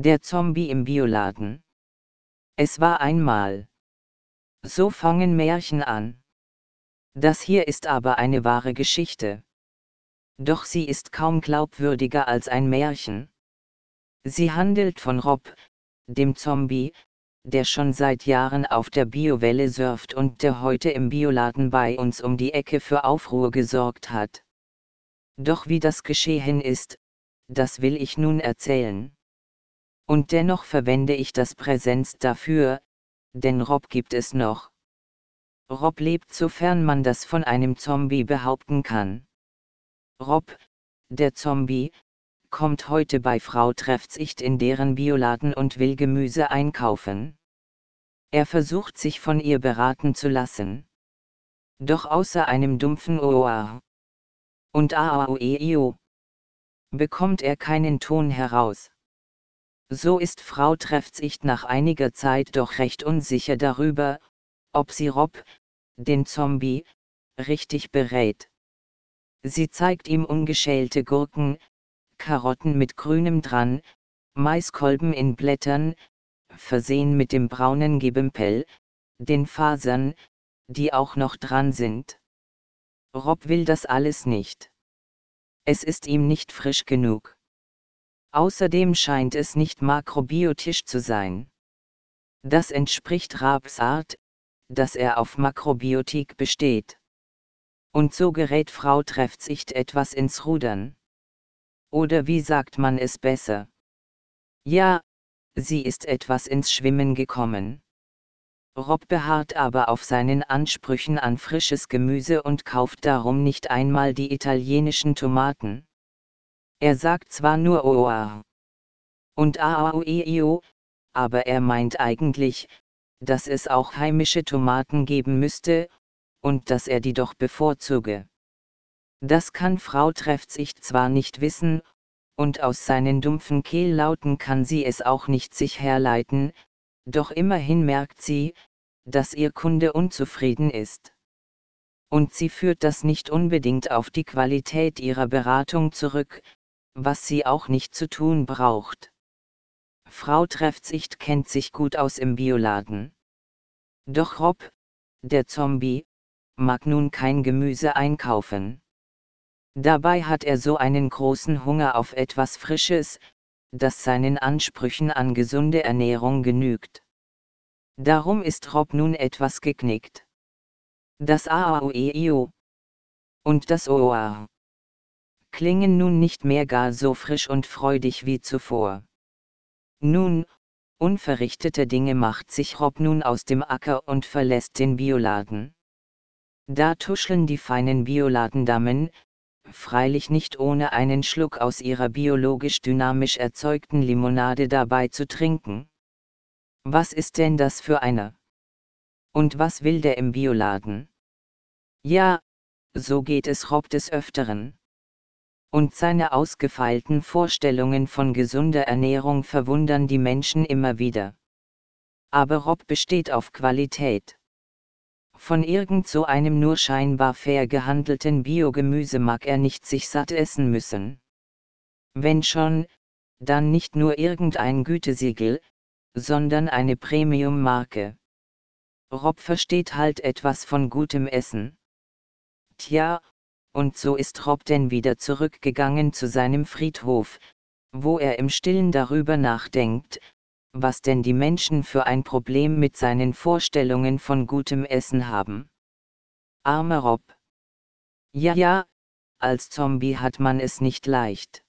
Der Zombie im Bioladen. Es war einmal. So fangen Märchen an. Das hier ist aber eine wahre Geschichte. Doch sie ist kaum glaubwürdiger als ein Märchen. Sie handelt von Rob, dem Zombie, der schon seit Jahren auf der Biowelle surft und der heute im Bioladen bei uns um die Ecke für Aufruhr gesorgt hat. Doch wie das geschehen ist, das will ich nun erzählen. Und dennoch verwende ich das Präsenz dafür, denn Rob gibt es noch. Rob lebt sofern man das von einem Zombie behaupten kann. Rob, der Zombie, kommt heute bei Frau Treffsicht in deren Bioladen und will Gemüse einkaufen. Er versucht sich von ihr beraten zu lassen. Doch außer einem dumpfen Oa und Aaoeio bekommt er keinen Ton heraus. So ist Frau Treffsicht nach einiger Zeit doch recht unsicher darüber, ob sie Rob, den Zombie, richtig berät. Sie zeigt ihm ungeschälte Gurken, Karotten mit grünem dran, Maiskolben in Blättern, versehen mit dem braunen Gebempel, den Fasern, die auch noch dran sind. Rob will das alles nicht. Es ist ihm nicht frisch genug. Außerdem scheint es nicht makrobiotisch zu sein. Das entspricht Rabs Art, dass er auf Makrobiotik besteht. Und so gerät Frau Treffsicht etwas ins Rudern. Oder wie sagt man es besser? Ja, sie ist etwas ins Schwimmen gekommen. Rob beharrt aber auf seinen Ansprüchen an frisches Gemüse und kauft darum nicht einmal die italienischen Tomaten. Er sagt zwar nur Oa und Aaueo, aber er meint eigentlich, dass es auch heimische Tomaten geben müsste, und dass er die doch bevorzuge. Das kann Frau Treffsicht zwar nicht wissen, und aus seinen dumpfen Kehllauten kann sie es auch nicht sich herleiten, doch immerhin merkt sie, dass ihr Kunde unzufrieden ist. Und sie führt das nicht unbedingt auf die Qualität ihrer Beratung zurück, was sie auch nicht zu tun braucht. Frau Treffsicht kennt sich gut aus im Bioladen. Doch Rob, der Zombie, mag nun kein Gemüse einkaufen. Dabei hat er so einen großen Hunger auf etwas Frisches, das seinen Ansprüchen an gesunde Ernährung genügt. Darum ist Rob nun etwas geknickt. Das AAOEIO und das OA klingen nun nicht mehr gar so frisch und freudig wie zuvor. Nun, unverrichtete Dinge macht sich Rob nun aus dem Acker und verlässt den Bioladen. Da tuscheln die feinen Bioladendamen, freilich nicht ohne einen Schluck aus ihrer biologisch dynamisch erzeugten Limonade dabei zu trinken. Was ist denn das für eine? Und was will der im Bioladen? Ja, so geht es Rob des Öfteren. Und seine ausgefeilten Vorstellungen von gesunder Ernährung verwundern die Menschen immer wieder. Aber Rob besteht auf Qualität. Von irgend so einem nur scheinbar fair gehandelten Biogemüse mag er nicht sich satt essen müssen. Wenn schon, dann nicht nur irgendein Gütesiegel, sondern eine Premium-Marke. Rob versteht halt etwas von gutem Essen. Tja, und so ist Rob denn wieder zurückgegangen zu seinem Friedhof, wo er im stillen darüber nachdenkt, was denn die Menschen für ein Problem mit seinen Vorstellungen von gutem Essen haben. Armer Rob. Ja, ja, als Zombie hat man es nicht leicht.